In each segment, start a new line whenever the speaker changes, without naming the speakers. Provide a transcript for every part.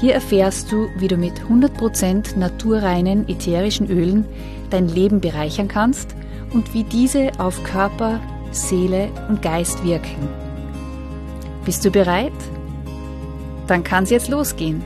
Hier erfährst du, wie du mit 100% naturreinen ätherischen Ölen dein Leben bereichern kannst und wie diese auf Körper, Seele und Geist wirken. Bist du bereit? Dann kann es jetzt losgehen.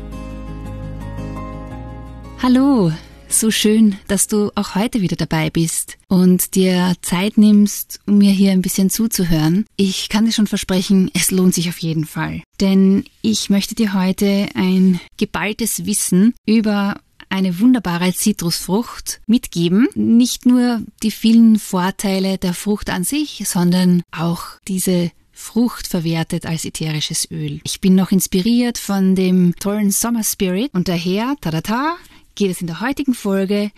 Hallo, so schön, dass du auch heute wieder dabei bist und dir Zeit nimmst, um mir hier ein bisschen zuzuhören. Ich kann dir schon versprechen, es lohnt sich auf jeden Fall. Denn ich möchte dir heute ein geballtes Wissen über eine wunderbare Zitrusfrucht mitgeben. Nicht nur die vielen Vorteile der Frucht an sich, sondern auch diese Frucht verwertet als ätherisches Öl. Ich bin noch inspiriert von dem tollen Summer Spirit und daher, tada, geht es in der heutigen Folge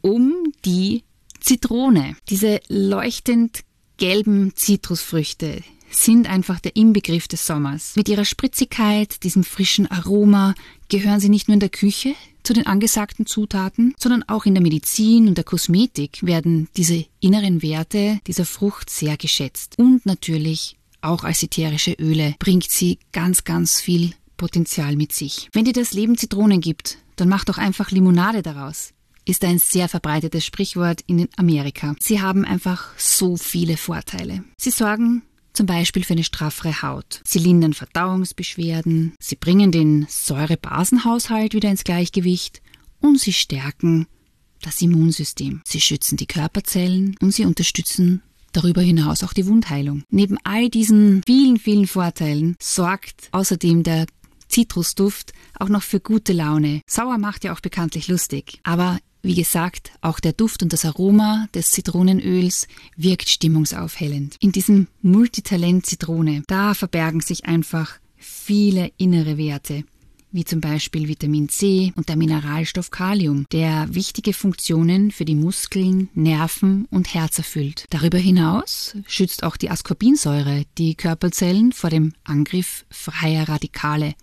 um die Zitrone. Diese leuchtend gelben Zitrusfrüchte sind einfach der Inbegriff des Sommers. Mit ihrer Spritzigkeit, diesem frischen Aroma gehören sie nicht nur in der Küche zu den angesagten Zutaten, sondern auch in der Medizin und der Kosmetik werden diese inneren Werte dieser Frucht sehr geschätzt. Und natürlich auch als ätherische Öle bringt sie ganz, ganz viel Potenzial mit sich. Wenn dir das Leben Zitronen gibt, dann mach doch einfach Limonade daraus. Ist ein sehr verbreitetes Sprichwort in Amerika. Sie haben einfach so viele Vorteile. Sie sorgen zum Beispiel für eine straffere Haut. Sie lindern Verdauungsbeschwerden, sie bringen den Säurebasenhaushalt wieder ins Gleichgewicht und sie stärken das Immunsystem. Sie schützen die Körperzellen und sie unterstützen darüber hinaus auch die Wundheilung. Neben all diesen vielen, vielen Vorteilen sorgt außerdem der Zitrusduft auch noch für gute Laune. Sauer macht ja auch bekanntlich lustig. Aber wie gesagt, auch der Duft und das Aroma des Zitronenöls wirkt stimmungsaufhellend. In diesem Multitalent Zitrone, da verbergen sich einfach viele innere Werte, wie zum Beispiel Vitamin C und der Mineralstoff Kalium, der wichtige Funktionen für die Muskeln, Nerven und Herz erfüllt. Darüber hinaus schützt auch die Ascorbinsäure die Körperzellen vor dem Angriff freier Radikale,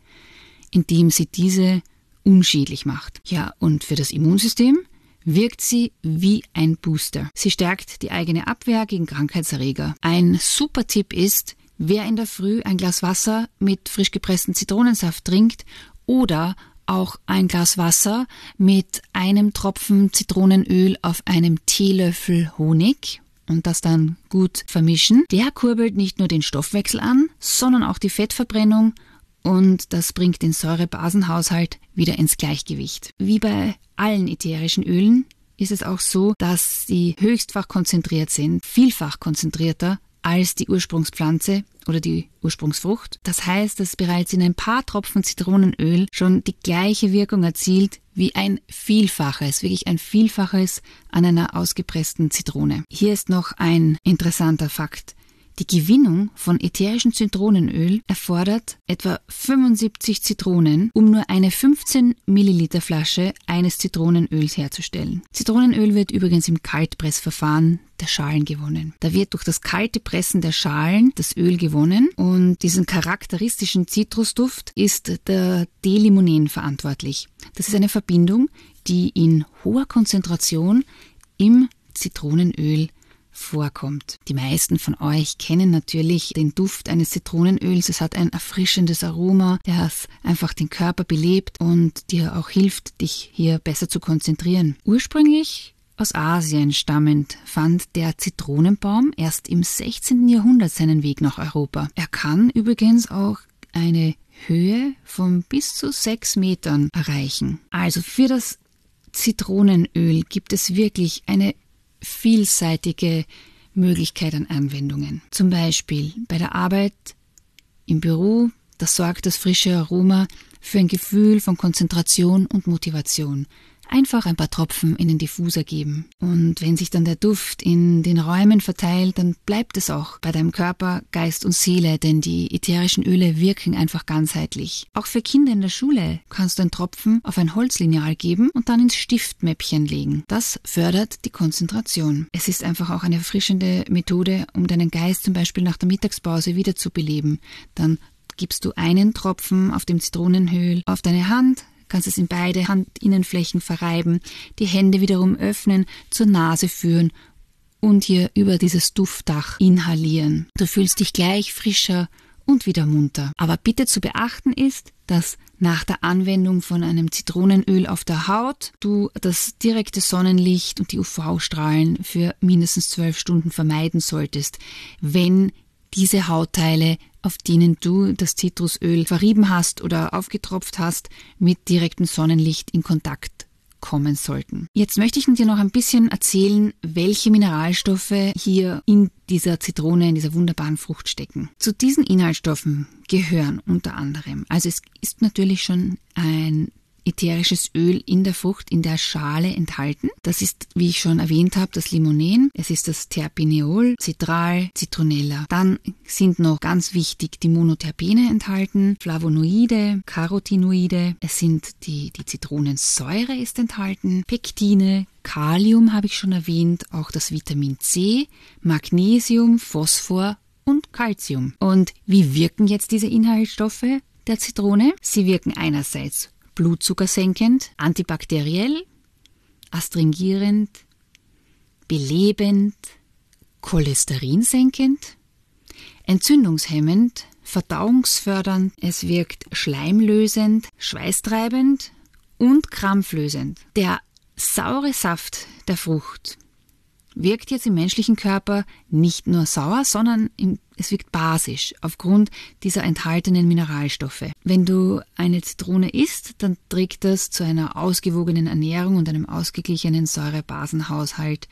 indem sie diese unschädlich macht. Ja, und für das Immunsystem wirkt sie wie ein Booster. Sie stärkt die eigene Abwehr gegen Krankheitserreger. Ein super Tipp ist, wer in der Früh ein Glas Wasser mit frisch gepresstem Zitronensaft trinkt oder auch ein Glas Wasser mit einem Tropfen Zitronenöl auf einem Teelöffel Honig und das dann gut vermischen. Der kurbelt nicht nur den Stoffwechsel an, sondern auch die Fettverbrennung und das bringt den Säurebasenhaushalt wieder ins Gleichgewicht. Wie bei allen ätherischen Ölen ist es auch so, dass sie höchstfach konzentriert sind, vielfach konzentrierter als die Ursprungspflanze oder die Ursprungsfrucht. Das heißt, dass bereits in ein paar Tropfen Zitronenöl schon die gleiche Wirkung erzielt wie ein Vielfaches, wirklich ein Vielfaches an einer ausgepressten Zitrone. Hier ist noch ein interessanter Fakt. Die Gewinnung von ätherischem Zitronenöl erfordert etwa 75 Zitronen, um nur eine 15 Milliliter Flasche eines Zitronenöls herzustellen. Zitronenöl wird übrigens im Kaltpressverfahren der Schalen gewonnen. Da wird durch das kalte Pressen der Schalen das Öl gewonnen und diesen charakteristischen Zitrusduft ist der Delimonen verantwortlich. Das ist eine Verbindung, die in hoher Konzentration im Zitronenöl vorkommt. Die meisten von euch kennen natürlich den Duft eines Zitronenöls. Es hat ein erfrischendes Aroma, das einfach den Körper belebt und dir auch hilft, dich hier besser zu konzentrieren. Ursprünglich aus Asien stammend fand der Zitronenbaum erst im 16. Jahrhundert seinen Weg nach Europa. Er kann übrigens auch eine Höhe von bis zu sechs Metern erreichen. Also für das Zitronenöl gibt es wirklich eine vielseitige Möglichkeit an Anwendungen. Zum Beispiel bei der Arbeit im Büro, da sorgt das frische Aroma für ein Gefühl von Konzentration und Motivation. Einfach ein paar Tropfen in den Diffuser geben. Und wenn sich dann der Duft in den Räumen verteilt, dann bleibt es auch bei deinem Körper, Geist und Seele, denn die ätherischen Öle wirken einfach ganzheitlich. Auch für Kinder in der Schule kannst du einen Tropfen auf ein Holzlineal geben und dann ins Stiftmäppchen legen. Das fördert die Konzentration. Es ist einfach auch eine erfrischende Methode, um deinen Geist zum Beispiel nach der Mittagspause wieder zu beleben. Dann gibst du einen Tropfen auf dem Zitronenöl auf deine Hand, kannst es in beide Handinnenflächen verreiben, die Hände wiederum öffnen, zur Nase führen und hier über dieses Duftdach inhalieren. Du fühlst dich gleich frischer und wieder munter. Aber bitte zu beachten ist, dass nach der Anwendung von einem Zitronenöl auf der Haut du das direkte Sonnenlicht und die UV-Strahlen für mindestens zwölf Stunden vermeiden solltest, wenn diese Hautteile, auf denen du das Zitrusöl verrieben hast oder aufgetropft hast, mit direktem Sonnenlicht in Kontakt kommen sollten. Jetzt möchte ich dir noch ein bisschen erzählen, welche Mineralstoffe hier in dieser Zitrone, in dieser wunderbaren Frucht stecken. Zu diesen Inhaltsstoffen gehören unter anderem, also es ist natürlich schon ein ätherisches Öl in der Frucht, in der Schale enthalten. Das ist, wie ich schon erwähnt habe, das Limonen. Es ist das Terpineol, Citral, Citronella. Dann sind noch ganz wichtig die Monoterpene enthalten, Flavonoide, Carotinoide. Es sind die, die Zitronensäure ist enthalten, Pektine, Kalium habe ich schon erwähnt, auch das Vitamin C, Magnesium, Phosphor und Calcium. Und wie wirken jetzt diese Inhaltsstoffe der Zitrone? Sie wirken einerseits Blutzucker senkend, antibakteriell, astringierend, belebend, Cholesterin senkend, entzündungshemmend, verdauungsfördernd, es wirkt schleimlösend, schweißtreibend und krampflösend. Der saure Saft der Frucht wirkt jetzt im menschlichen Körper nicht nur sauer, sondern im, es wirkt basisch aufgrund dieser enthaltenen Mineralstoffe. Wenn du eine Zitrone isst, dann trägt das zu einer ausgewogenen Ernährung und einem ausgeglichenen Säurebasenhaushalt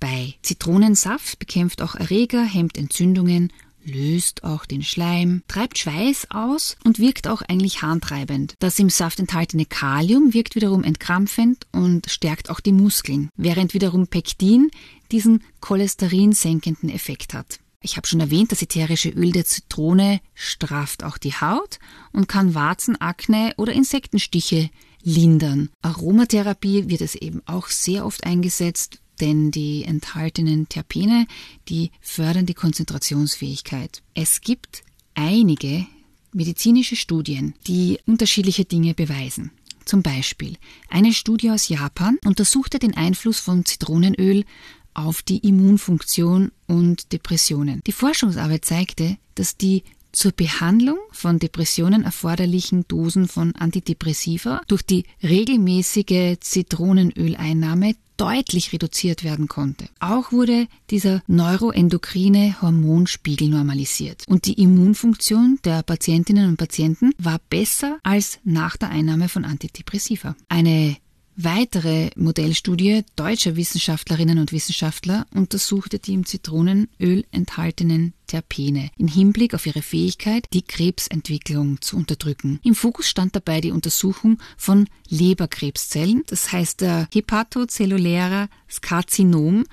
bei. Zitronensaft bekämpft auch Erreger, hemmt Entzündungen löst auch den Schleim, treibt Schweiß aus und wirkt auch eigentlich harntreibend. Das im Saft enthaltene Kalium wirkt wiederum entkrampfend und stärkt auch die Muskeln, während wiederum Pektin diesen cholesterinsenkenden Effekt hat. Ich habe schon erwähnt, das ätherische Öl der Zitrone strafft auch die Haut und kann Warzen, Akne oder Insektenstiche lindern. Aromatherapie wird es eben auch sehr oft eingesetzt, denn die enthaltenen Terpene, die fördern die Konzentrationsfähigkeit. Es gibt einige medizinische Studien, die unterschiedliche Dinge beweisen. Zum Beispiel eine Studie aus Japan untersuchte den Einfluss von Zitronenöl auf die Immunfunktion und Depressionen. Die Forschungsarbeit zeigte, dass die zur Behandlung von Depressionen erforderlichen Dosen von Antidepressiva durch die regelmäßige Zitronenöleinnahme deutlich reduziert werden konnte. Auch wurde dieser neuroendokrine Hormonspiegel normalisiert und die Immunfunktion der Patientinnen und Patienten war besser als nach der Einnahme von Antidepressiva. Eine Weitere Modellstudie deutscher Wissenschaftlerinnen und Wissenschaftler untersuchte die im Zitronenöl enthaltenen Terpene im Hinblick auf ihre Fähigkeit, die Krebsentwicklung zu unterdrücken. Im Fokus stand dabei die Untersuchung von Leberkrebszellen, das heißt der hepatozellulärer Skarzinom,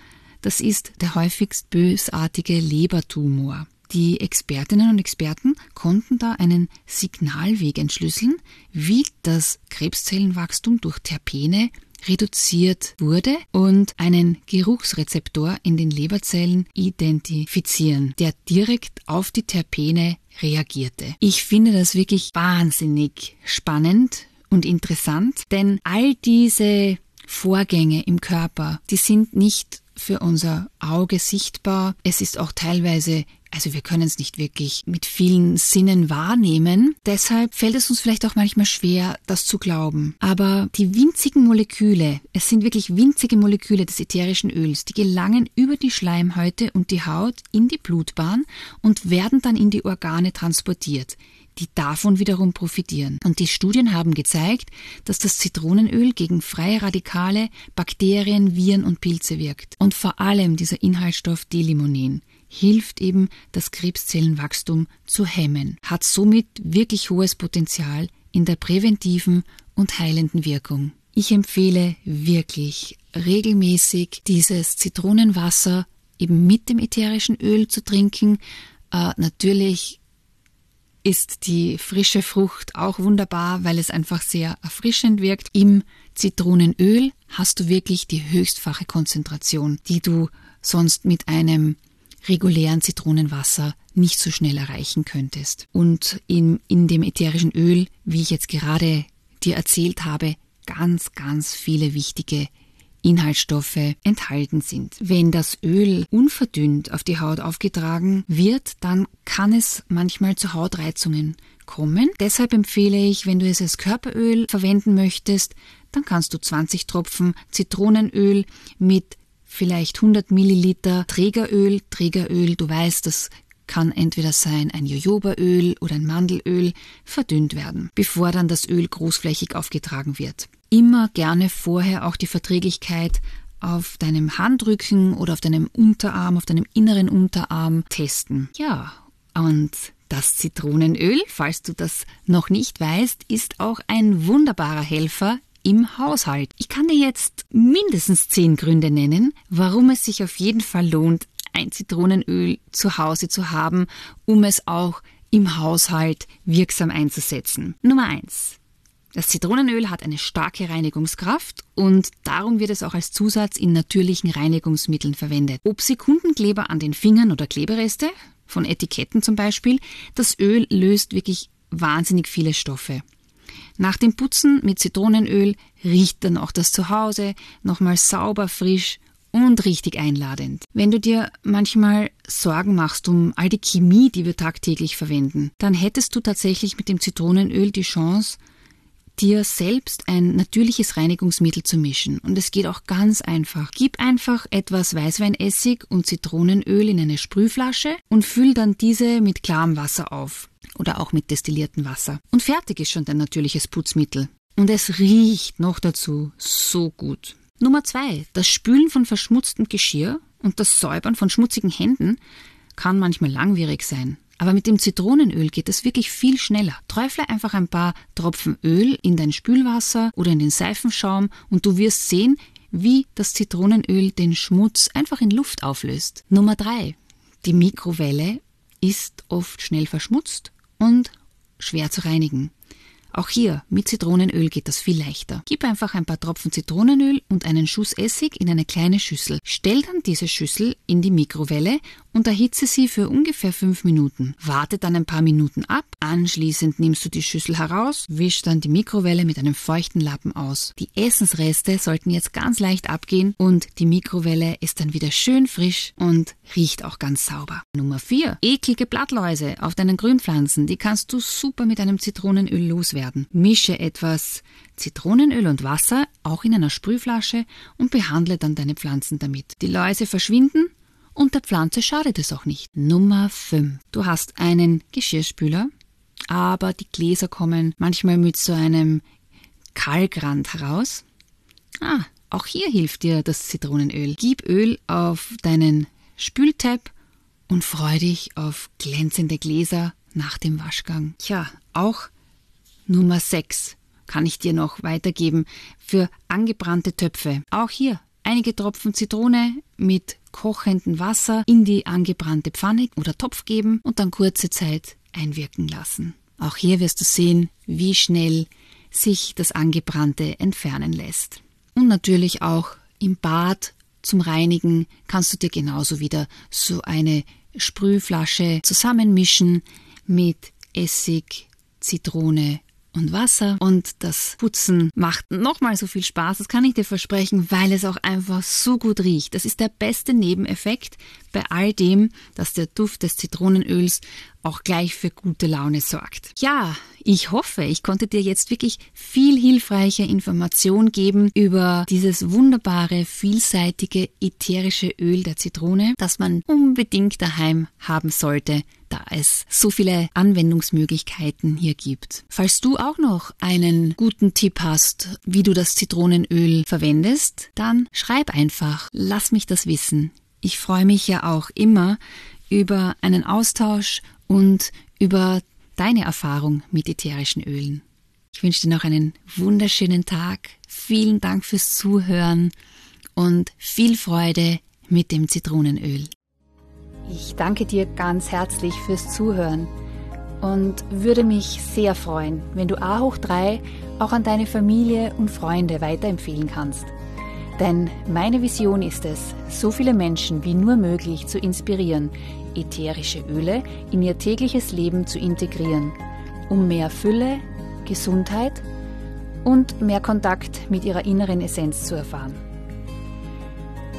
das ist der häufigst bösartige Lebertumor. Die Expertinnen und Experten konnten da einen Signalweg entschlüsseln, wie das Krebszellenwachstum durch Terpene reduziert wurde und einen Geruchsrezeptor in den Leberzellen identifizieren, der direkt auf die Terpene reagierte. Ich finde das wirklich wahnsinnig spannend und interessant, denn all diese Vorgänge im Körper, die sind nicht für unser Auge sichtbar. Es ist auch teilweise also wir können es nicht wirklich mit vielen Sinnen wahrnehmen. Deshalb fällt es uns vielleicht auch manchmal schwer, das zu glauben. Aber die winzigen Moleküle, es sind wirklich winzige Moleküle des ätherischen Öls, die gelangen über die Schleimhäute und die Haut in die Blutbahn und werden dann in die Organe transportiert die davon wiederum profitieren. Und die Studien haben gezeigt, dass das Zitronenöl gegen freie Radikale, Bakterien, Viren und Pilze wirkt. Und vor allem dieser Inhaltsstoff Delimonin hilft eben, das Krebszellenwachstum zu hemmen, hat somit wirklich hohes Potenzial in der präventiven und heilenden Wirkung. Ich empfehle wirklich regelmäßig dieses Zitronenwasser eben mit dem ätherischen Öl zu trinken. Äh, natürlich ist die frische Frucht auch wunderbar, weil es einfach sehr erfrischend wirkt. Im Zitronenöl hast du wirklich die höchstfache Konzentration, die du sonst mit einem regulären Zitronenwasser nicht so schnell erreichen könntest. Und in, in dem ätherischen Öl, wie ich jetzt gerade dir erzählt habe, ganz, ganz viele wichtige Inhaltsstoffe enthalten sind. Wenn das Öl unverdünnt auf die Haut aufgetragen wird, dann kann es manchmal zu Hautreizungen kommen. Deshalb empfehle ich, wenn du es als Körperöl verwenden möchtest, dann kannst du 20 Tropfen Zitronenöl mit vielleicht 100 Milliliter Trägeröl. Trägeröl, du weißt, das kann entweder sein ein Jojobaöl oder ein Mandelöl, verdünnt werden, bevor dann das Öl großflächig aufgetragen wird. Immer gerne vorher auch die Verträglichkeit auf deinem Handrücken oder auf deinem Unterarm, auf deinem inneren Unterarm testen. Ja, und das Zitronenöl, falls du das noch nicht weißt, ist auch ein wunderbarer Helfer im Haushalt. Ich kann dir jetzt mindestens zehn Gründe nennen, warum es sich auf jeden Fall lohnt, ein Zitronenöl zu Hause zu haben, um es auch im Haushalt wirksam einzusetzen. Nummer eins. Das Zitronenöl hat eine starke Reinigungskraft und darum wird es auch als Zusatz in natürlichen Reinigungsmitteln verwendet. Ob Sekundenkleber an den Fingern oder Klebereste, von Etiketten zum Beispiel, das Öl löst wirklich wahnsinnig viele Stoffe. Nach dem Putzen mit Zitronenöl riecht dann auch das Zuhause nochmal sauber, frisch und richtig einladend. Wenn du dir manchmal Sorgen machst um all die Chemie, die wir tagtäglich verwenden, dann hättest du tatsächlich mit dem Zitronenöl die Chance, dir selbst ein natürliches Reinigungsmittel zu mischen. Und es geht auch ganz einfach. Gib einfach etwas Weißweinessig und Zitronenöl in eine Sprühflasche und füll dann diese mit klarem Wasser auf oder auch mit destilliertem Wasser. Und fertig ist schon dein natürliches Putzmittel. Und es riecht noch dazu so gut. Nummer zwei. Das Spülen von verschmutztem Geschirr und das Säubern von schmutzigen Händen kann manchmal langwierig sein. Aber mit dem Zitronenöl geht es wirklich viel schneller. Träufle einfach ein paar Tropfen Öl in dein Spülwasser oder in den Seifenschaum und du wirst sehen, wie das Zitronenöl den Schmutz einfach in Luft auflöst. Nummer drei: Die Mikrowelle ist oft schnell verschmutzt und schwer zu reinigen. Auch hier mit Zitronenöl geht das viel leichter. Gib einfach ein paar Tropfen Zitronenöl und einen Schuss Essig in eine kleine Schüssel. Stell dann diese Schüssel in die Mikrowelle und erhitze sie für ungefähr fünf Minuten. Warte dann ein paar Minuten ab. Anschließend nimmst du die Schüssel heraus, wisch dann die Mikrowelle mit einem feuchten Lappen aus. Die Essensreste sollten jetzt ganz leicht abgehen und die Mikrowelle ist dann wieder schön frisch und riecht auch ganz sauber. Nummer 4. Eklige Blattläuse auf deinen Grünpflanzen. Die kannst du super mit einem Zitronenöl loswerden. Mische etwas Zitronenöl und Wasser auch in einer Sprühflasche und behandle dann deine Pflanzen damit. Die Läuse verschwinden und der Pflanze schadet es auch nicht. Nummer 5. Du hast einen Geschirrspüler, aber die Gläser kommen manchmal mit so einem Kalkrand heraus. Ah, auch hier hilft dir das Zitronenöl. Gib Öl auf deinen Spültab und freu dich auf glänzende Gläser nach dem Waschgang. Tja, auch Nummer 6 kann ich dir noch weitergeben für angebrannte Töpfe. Auch hier einige Tropfen Zitrone mit kochendem Wasser in die angebrannte Pfanne oder Topf geben und dann kurze Zeit einwirken lassen. Auch hier wirst du sehen, wie schnell sich das Angebrannte entfernen lässt. Und natürlich auch im Bad zum Reinigen kannst du dir genauso wieder so eine Sprühflasche zusammenmischen mit Essig, Zitrone und Wasser und das Putzen macht nochmal so viel Spaß, das kann ich dir versprechen, weil es auch einfach so gut riecht. Das ist der beste Nebeneffekt bei all dem, dass der Duft des Zitronenöls auch gleich für gute Laune sorgt. Ja, ich hoffe, ich konnte dir jetzt wirklich viel hilfreiche Information geben über dieses wunderbare, vielseitige ätherische Öl der Zitrone, das man unbedingt daheim haben sollte, da es so viele Anwendungsmöglichkeiten hier gibt. Falls du auch noch einen guten Tipp hast, wie du das Zitronenöl verwendest, dann schreib einfach, lass mich das wissen. Ich freue mich ja auch immer über einen Austausch und über deine Erfahrung mit ätherischen Ölen. Ich wünsche dir noch einen wunderschönen Tag. Vielen Dank fürs Zuhören und viel Freude mit dem Zitronenöl.
Ich danke dir ganz herzlich fürs Zuhören und würde mich sehr freuen, wenn du A hoch 3 auch an deine Familie und Freunde weiterempfehlen kannst. Denn meine Vision ist es, so viele Menschen wie nur möglich zu inspirieren, ätherische Öle in ihr tägliches Leben zu integrieren, um mehr Fülle, Gesundheit und mehr Kontakt mit ihrer inneren Essenz zu erfahren.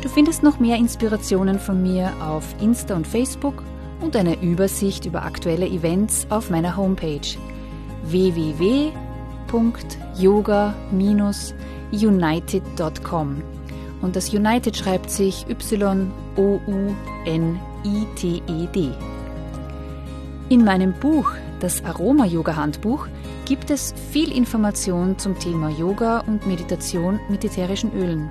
Du findest noch mehr Inspirationen von mir auf Insta und Facebook und eine Übersicht über aktuelle Events auf meiner Homepage www.yoga-united.com und das United schreibt sich Y-O-U-N-I-T-E-D. In meinem Buch, das Aroma-Yoga-Handbuch, gibt es viel Information zum Thema Yoga und Meditation mit ätherischen Ölen.